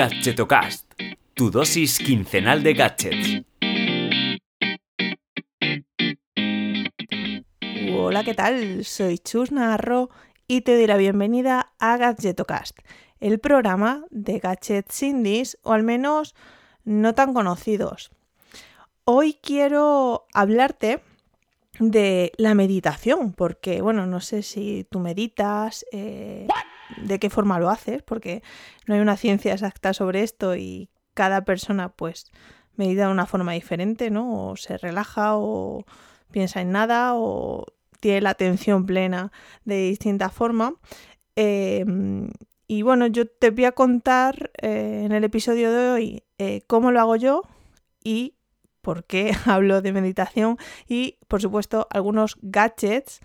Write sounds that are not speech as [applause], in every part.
Gadgetocast, tu dosis quincenal de gadgets. Hola, ¿qué tal? Soy Chus Narro y te doy la bienvenida a Gadgetocast, el programa de gadgets indies o al menos no tan conocidos. Hoy quiero hablarte de la meditación, porque bueno, no sé si tú meditas, eh, de qué forma lo haces, porque no hay una ciencia exacta sobre esto y cada persona pues medita de una forma diferente, ¿no? O se relaja o piensa en nada o tiene la atención plena de distinta forma. Em, y bueno, yo te voy a contar eh, en el episodio de hoy eh, cómo lo hago yo y por qué [laughs] hablo de meditación y por supuesto algunos gadgets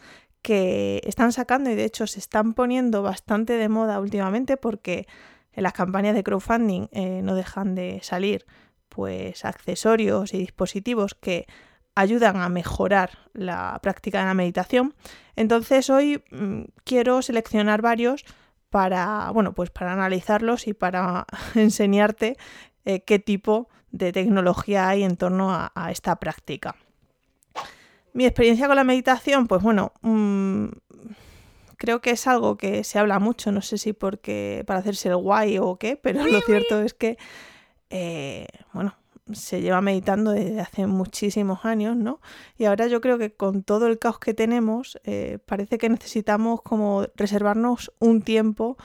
que están sacando y de hecho se están poniendo bastante de moda últimamente porque en las campañas de crowdfunding eh, no dejan de salir pues accesorios y dispositivos que ayudan a mejorar la práctica de la meditación. Entonces hoy mm, quiero seleccionar varios para, bueno, pues para analizarlos y para [laughs] enseñarte eh, qué tipo de tecnología hay en torno a esta práctica. Mi experiencia con la meditación, pues bueno, mm, creo que es algo que se habla mucho, no sé si porque para hacerse el guay o qué, pero lo cierto es que, eh, bueno, se lleva meditando desde hace muchísimos años, ¿no? Y ahora yo creo que con todo el caos que tenemos, eh, parece que necesitamos como reservarnos un tiempo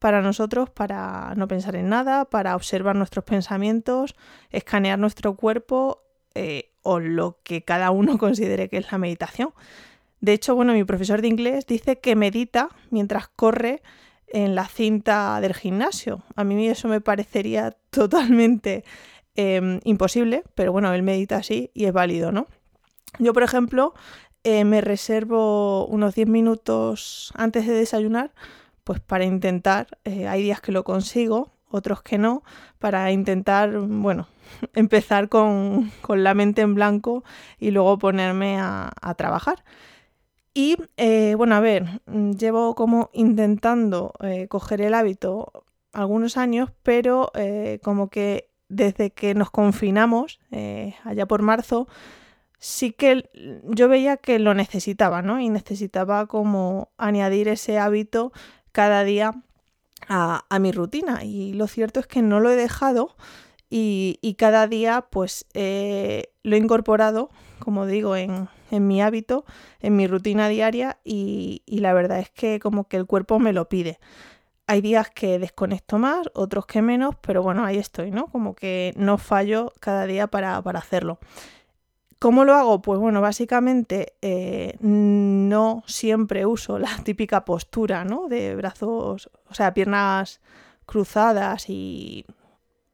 para nosotros, para no pensar en nada, para observar nuestros pensamientos, escanear nuestro cuerpo eh, o lo que cada uno [laughs] considere que es la meditación. De hecho, bueno, mi profesor de inglés dice que medita mientras corre en la cinta del gimnasio. A mí eso me parecería [laughs] totalmente em, imposible, pero bueno, él medita así y es válido, ¿no? Yo, por ejemplo, eh, me reservo unos 10 minutos antes de desayunar, pues para intentar, eh, hay días que lo consigo, otros que no, para intentar, bueno, [laughs] empezar con, la mente en blanco y luego ponerme a, trabajar. Y eh, bueno, a ver, llevo como intentando eh, coger el hábito algunos años, pero eh, como que desde que nos confinamos, allá por marzo, sí que yo veía que lo necesitaba, ¿no? Y necesitaba como añadir ese hábito cada día a, mi rutina. Y lo cierto es que no lo he dejado y, cada día pues eh, lo he incorporado, como digo, en, mi hábito, en mi rutina diaria y, la verdad es que como que el cuerpo me lo pide. Hay días que desconecto más, otros que menos, pero bueno, ahí estoy, ¿no? Como que no fallo cada día para, para hacerlo. ¿Cómo lo hago? Pues bueno, básicamente eh, no siempre uso la [laughs] típica postura, ¿no? De brazos, o sea, piernas cruzadas y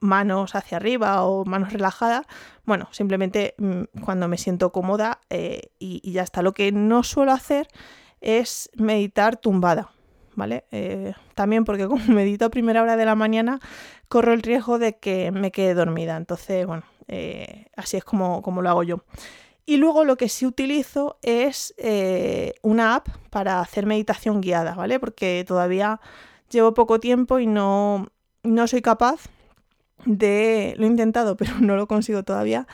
manos hacia arriba o manos relajadas. Bueno, simplemente mm, cuando me siento cómoda eh, y, ya está. Lo que no suelo hacer es meditar tumbada, ¿vale? Eh, también porque [laughs] como medito a primera hora de la mañana, corro el riesgo de que me quede dormida. Entonces, bueno, eh, así es como, como, lo hago yo. Y luego lo que sí utilizo es una app para hacer meditación guiada, ¿vale? Porque todavía llevo poco tiempo y no, no soy capaz de, lo he intentado, [laughs] pero no lo consigo todavía,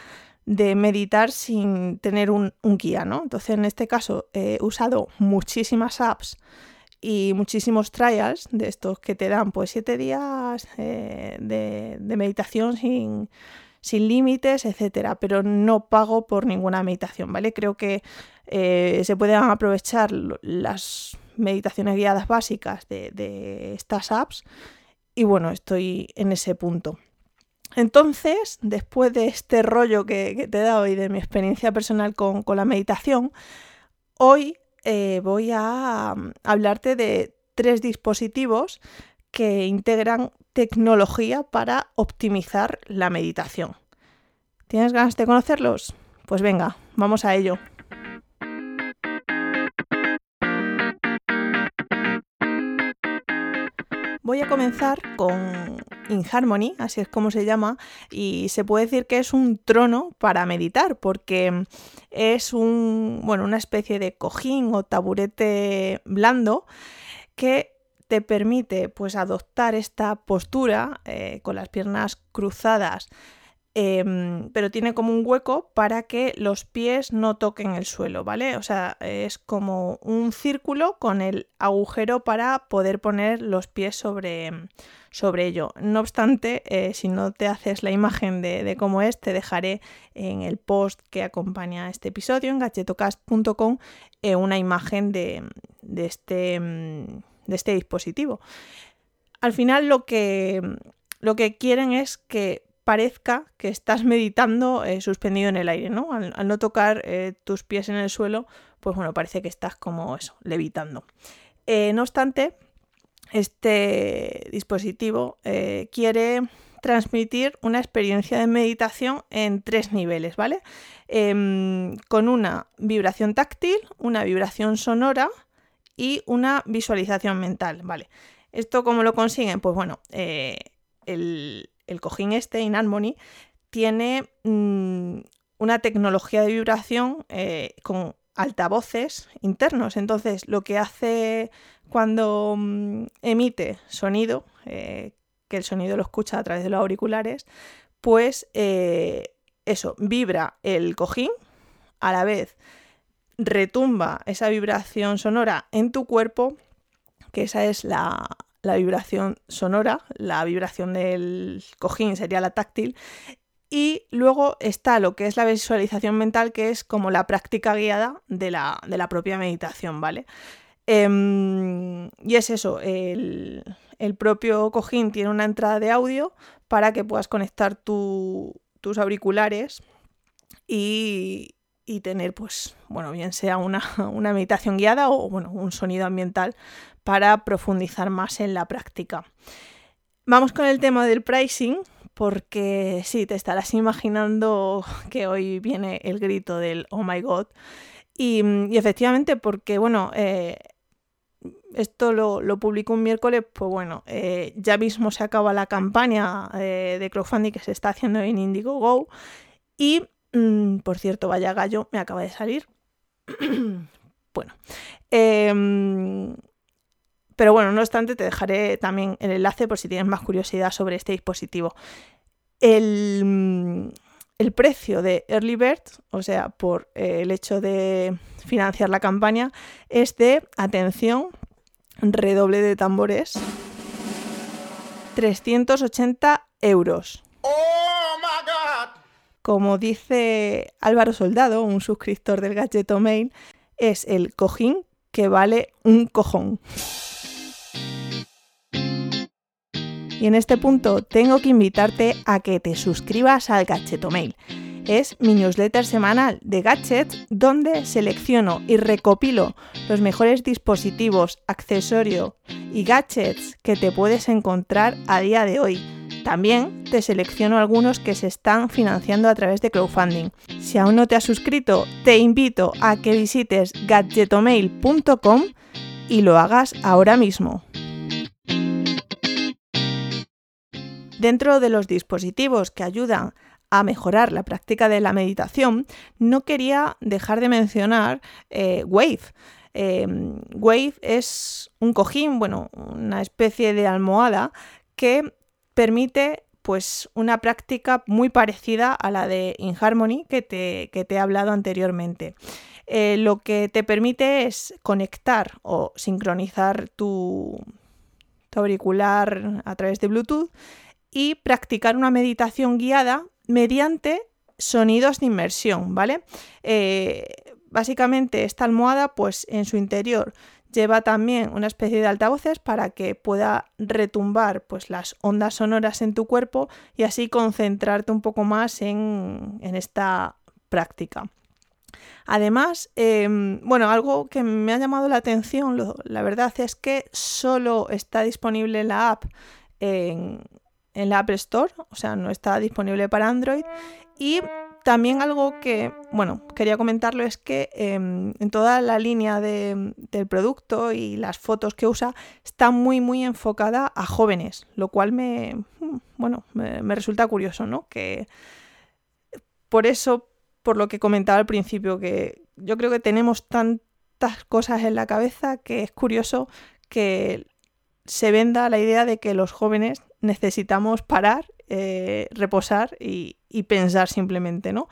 de meditar sin tener un, guía, ¿no? Entonces, en este caso, he usado muchísimas apps y muchísimos trials de estos que te dan, pues, siete días eh, de meditación sin sin límites, etcétera, pero no pago por ninguna meditación, ¿vale? Creo que eh, se pueden aprovechar las meditaciones guiadas básicas de, estas apps y bueno, estoy en ese punto. Entonces, después de este rollo que, te he dado y de mi experiencia personal con, la meditación, hoy eh, voy a hablarte de tres dispositivos que integran tecnología para optimizar la meditación. ¿Tienes ganas de conocerlos? Pues venga, vamos a ello. Voy a comenzar con InHarmony, así es como se llama, y se puede decir que es un trono para meditar, porque es un, bueno, una especie de cojín o taburete blando que te permite pues adoptar esta postura eh, con las piernas cruzadas Em, pero tiene como un hueco para que los pies no toquen el suelo, ¿vale? O sea, es como un círculo con el agujero para poder poner los pies sobre, sobre ello. No obstante, eh, si no te haces la imagen de, cómo es, te dejaré en el post que acompaña a este episodio en gachetocast.com eh, una imagen de, de, este, de este dispositivo. Al final lo que, lo que quieren es que parezca que estás meditando eh, suspendido en el aire, ¿no? Al, no tocar eh, tus pies en el suelo, pues bueno, parece que estás como eso, levitando. Eh, no obstante, este dispositivo quiere transmitir una experiencia de meditación en tres niveles, ¿vale? Em, con una vibración táctil, una vibración sonora y una visualización mental, ¿vale? ¿Esto cómo lo consiguen? Pues bueno, el, el cojín este, Inharmony, tiene mm, una tecnología de vibración eh, con altavoces internos. Entonces, lo que hace cuando mm, emite sonido, eh, que el sonido lo escucha a través de los auriculares, pues eh, eso, vibra el cojín, a la vez retumba esa vibración sonora en tu cuerpo, que esa es la, la vibración sonora, la vibración del cojín sería la táctil, y luego está lo que es la visualización mental, que es como la práctica guiada de la, propia meditación, ¿vale? Em, y es eso, el, propio cojín tiene una entrada de audio para que puedas conectar tus auriculares y, y, tener, pues, bueno, bien sea una, [laughs] una meditación guiada o, bueno, un sonido ambiental para profundizar más en la práctica. Vamos con el tema del pricing, porque sí, te estarás imaginando [laughs] que hoy viene el grito del oh my god. Y, efectivamente, porque bueno, eh, esto lo, lo publico un miércoles, pues bueno, eh, ya mismo se acaba la campaña eh, de crowdfunding que se está haciendo en Indiegogo. Y, mm, por cierto, vaya gallo, me acaba de salir. [clears throat] bueno, em, pero bueno, no obstante, te dejaré también el enlace por si tienes más curiosidad sobre este dispositivo. El, precio de Early Bird, o sea, por eh, el hecho de financiar la campaña, es de, atención, redoble de tambores, 380 euros. Oh Como dice Álvaro Soldado, un suscriptor del Gadgeto Mail, es el cojín que vale un cojón. Y en este punto tengo que invitarte a que te suscribas al Mail. Es mi newsletter semanal de gadgets donde selecciono y recopilo los mejores dispositivos, accesorios y gadgets que te puedes encontrar a día de hoy. También te selecciono algunos que se están financiando a través de crowdfunding. Si aún no te has suscrito, te invito a que visites gadgetomail.com y lo hagas ahora mismo. Dentro de los dispositivos que ayudan a mejorar la práctica de la meditación, no quería dejar de mencionar eh, Wave. Em, Wave es un cojín, bueno, una especie de almohada que permite pues una práctica muy parecida a la de InHarmony que te, que te he hablado anteriormente. Eh, lo que te permite es conectar o sincronizar tu, auricular a través de Bluetooth y practicar una meditación guiada mediante sonidos de inmersión, ¿vale? Eh, básicamente esta almohada, pues en su interior lleva también una especie de altavoces para que pueda retumbar pues, las ondas sonoras en tu cuerpo y así concentrarte un poco más en, esta práctica. Además, em, bueno, algo que me ha llamado la atención, la verdad es que solo está disponible en la app en, en la App Store, o sea, no está disponible para Android. Y también algo que, bueno, quería comentarlo es que em, en toda la línea del producto y las fotos que usa está muy, muy enfocada a jóvenes, lo cual me, mm, bueno, me, me resulta curioso, ¿no? Que por eso, por lo que comentaba al principio, que yo creo que tenemos tantas cosas en la cabeza que es curioso que se venda la idea de que los jóvenes necesitamos parar, eh, reposar y, pensar simplemente, ¿no?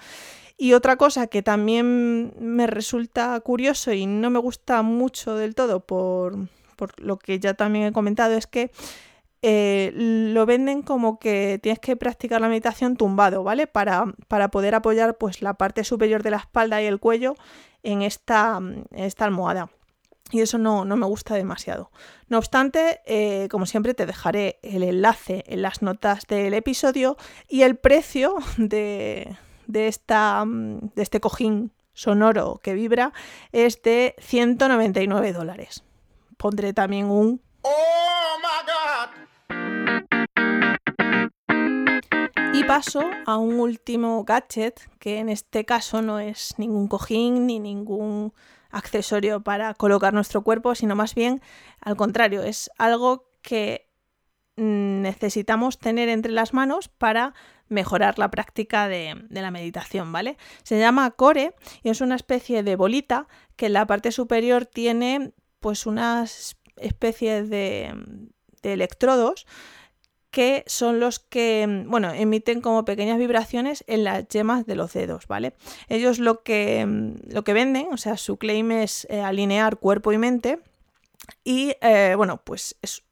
Y otra cosa que también me resulta curioso y no me gusta mucho del todo por, lo que ya también he comentado es que eh, lo venden como que tienes que practicar la meditación tumbado, ¿vale? Para, poder apoyar pues la parte superior de la espalda y el cuello en esta, en esta almohada y eso no, me gusta demasiado. No obstante, eh, como siempre, te dejaré el enlace en las notas del episodio y el precio [laughs] de, esta, mm, de este cojín sonoro que vibra es de 199 dólares. Pondré también un... ¡Oh, Y paso a un último gadget que en este caso no es ningún cojín ni ningún accesorio para colocar nuestro cuerpo, sino más bien al contrario, es algo que necesitamos tener entre las manos para mejorar la práctica de, la meditación, ¿vale? Se llama core y es una especie de bolita que en la parte superior tiene pues unas especies de, de electrodos que son los que, mm, bueno, emiten como pequeñas vibraciones en las yemas de los dedos, ¿vale? Ellos lo que, mm, lo que venden, o sea, su claim es eh, alinear cuerpo y mente y, eh, bueno, pues es,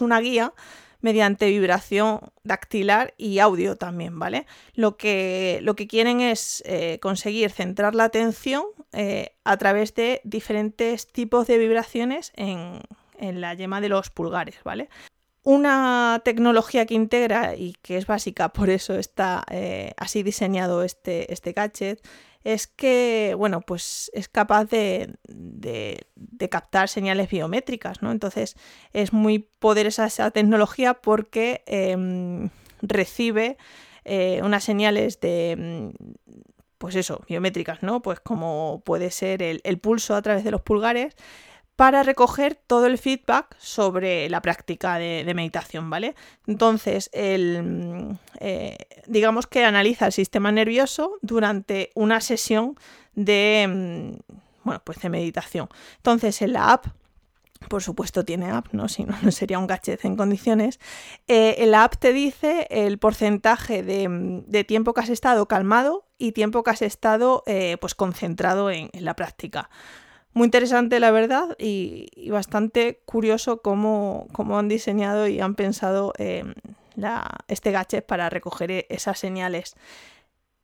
una guía mediante vibración dactilar y audio también, ¿vale? Lo que, lo que quieren es eh, conseguir centrar la atención a través de diferentes tipos de vibraciones en, en la yema de los pulgares, ¿vale? Una tecnología que integra y que es básica, por eso está eh, así diseñado este, este gadget, es que, bueno, pues es capaz de, captar señales biométricas, ¿no? Entonces es muy poderosa esa tecnología porque em, recibe eh, unas señales de, pues eso, biométricas, ¿no? Pues como puede ser el pulso a través de los pulgares, para recoger todo el feedback sobre la práctica de, meditación, ¿vale? Entonces, mm, eh, digamos que analiza el sistema nervioso durante una sesión de, mm, bueno, pues de meditación. Entonces, en la app, por supuesto tiene app, ¿no? Si no, [laughs] no sería un gadget en condiciones. Eh, en la app te dice el porcentaje de, mm, tiempo que has estado calmado y tiempo que has estado eh, pues concentrado en la práctica. Muy interesante, la verdad, y, bastante curioso cómo, han diseñado y han pensado em, este gadget para recoger e, esas señales.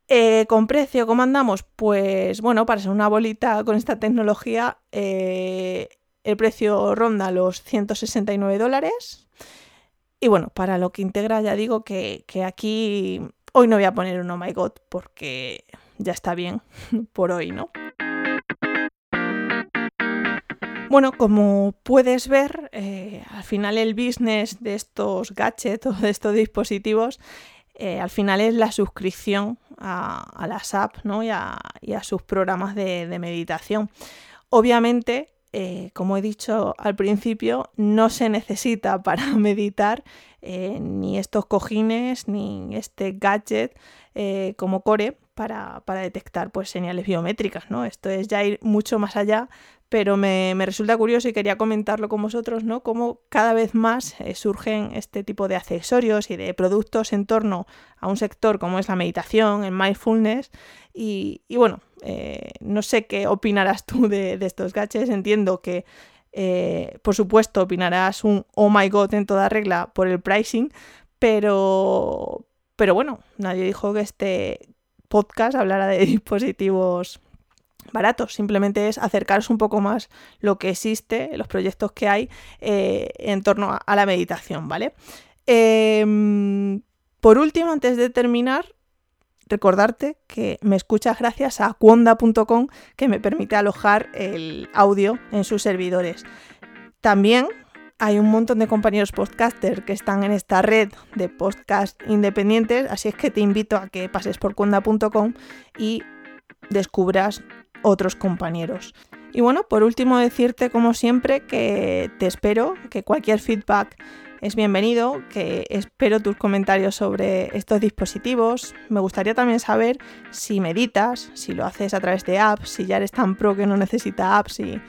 Eh, ¿Con precio cómo andamos? Pues bueno, para ser una bolita con esta tecnología, eh, el precio ronda los 169 dólares. Y bueno, para lo que integra ya digo que, que aquí hoy no voy a poner un oh my god porque ya está bien [laughs] por hoy, ¿no? Bueno, como puedes ver, eh, al final el business de estos gadgets [laughs] o de estos dispositivos, eh, al final es la suscripción a, las apps ¿no? y, a, sus programas de, meditación. Obviamente, eh, como he dicho al principio, no se necesita [laughs] para meditar ni estos cojines ni este gadget como Core para, detectar pues, señales biométricas. ¿no? Esto es ya ir mucho más allá pero me, resulta curioso y quería comentarlo con vosotros, ¿no? Cómo cada vez más eh, surgen este tipo de accesorios y de productos en torno a un sector como es la meditación, el mindfulness. Y, bueno, eh, no sé qué opinarás tú de, estos gadgets. Entiendo que, eh, por supuesto, opinarás un oh my god en toda regla por el pricing, pero, pero bueno, nadie dijo que este podcast hablara de [laughs] dispositivos baratos, simplemente es acercaros un poco más lo que existe, los proyectos que hay eh, en torno a, la meditación, ¿vale? Em, por último, antes de terminar, recordarte que me escuchas gracias a cuonda.com que me permite alojar el audio en sus servidores. También hay un montón de compañeros podcaster que están en esta red de podcast independientes, así es que te invito a que pases por cuonda.com y descubras otros compañeros. Y bueno, por último decirte como siempre que te espero, que cualquier feedback es bienvenido, que espero tus comentarios sobre estos dispositivos. Me gustaría también saber si meditas, si lo haces a través de apps, si ya eres tan pro que no necesita apps y,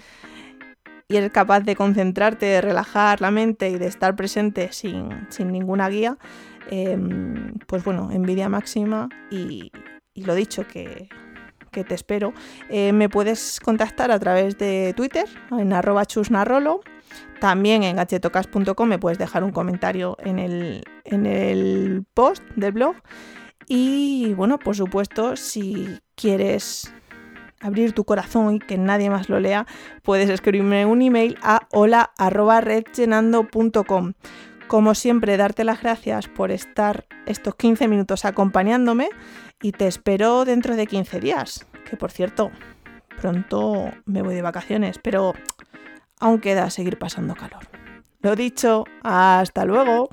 y eres capaz de concentrarte, de relajar la mente y de estar presente sin, ninguna guía, em, pues bueno, envidia máxima y, lo dicho, que, te espero. Eh, me puedes contactar a través de Twitter, en arroba chusnarrolo. También en gachetocas.com me puedes dejar un comentario en el, en el post del blog. Y bueno, por supuesto, si quieres abrir tu corazón y que nadie más lo lea, puedes escribirme un email a hola.redllenando.com. Como siempre, darte las gracias por estar estos 15 minutos acompañándome y te espero dentro de 15 días, que por cierto, pronto me voy de vacaciones, pero aún queda seguir pasando calor. Lo dicho, hasta luego.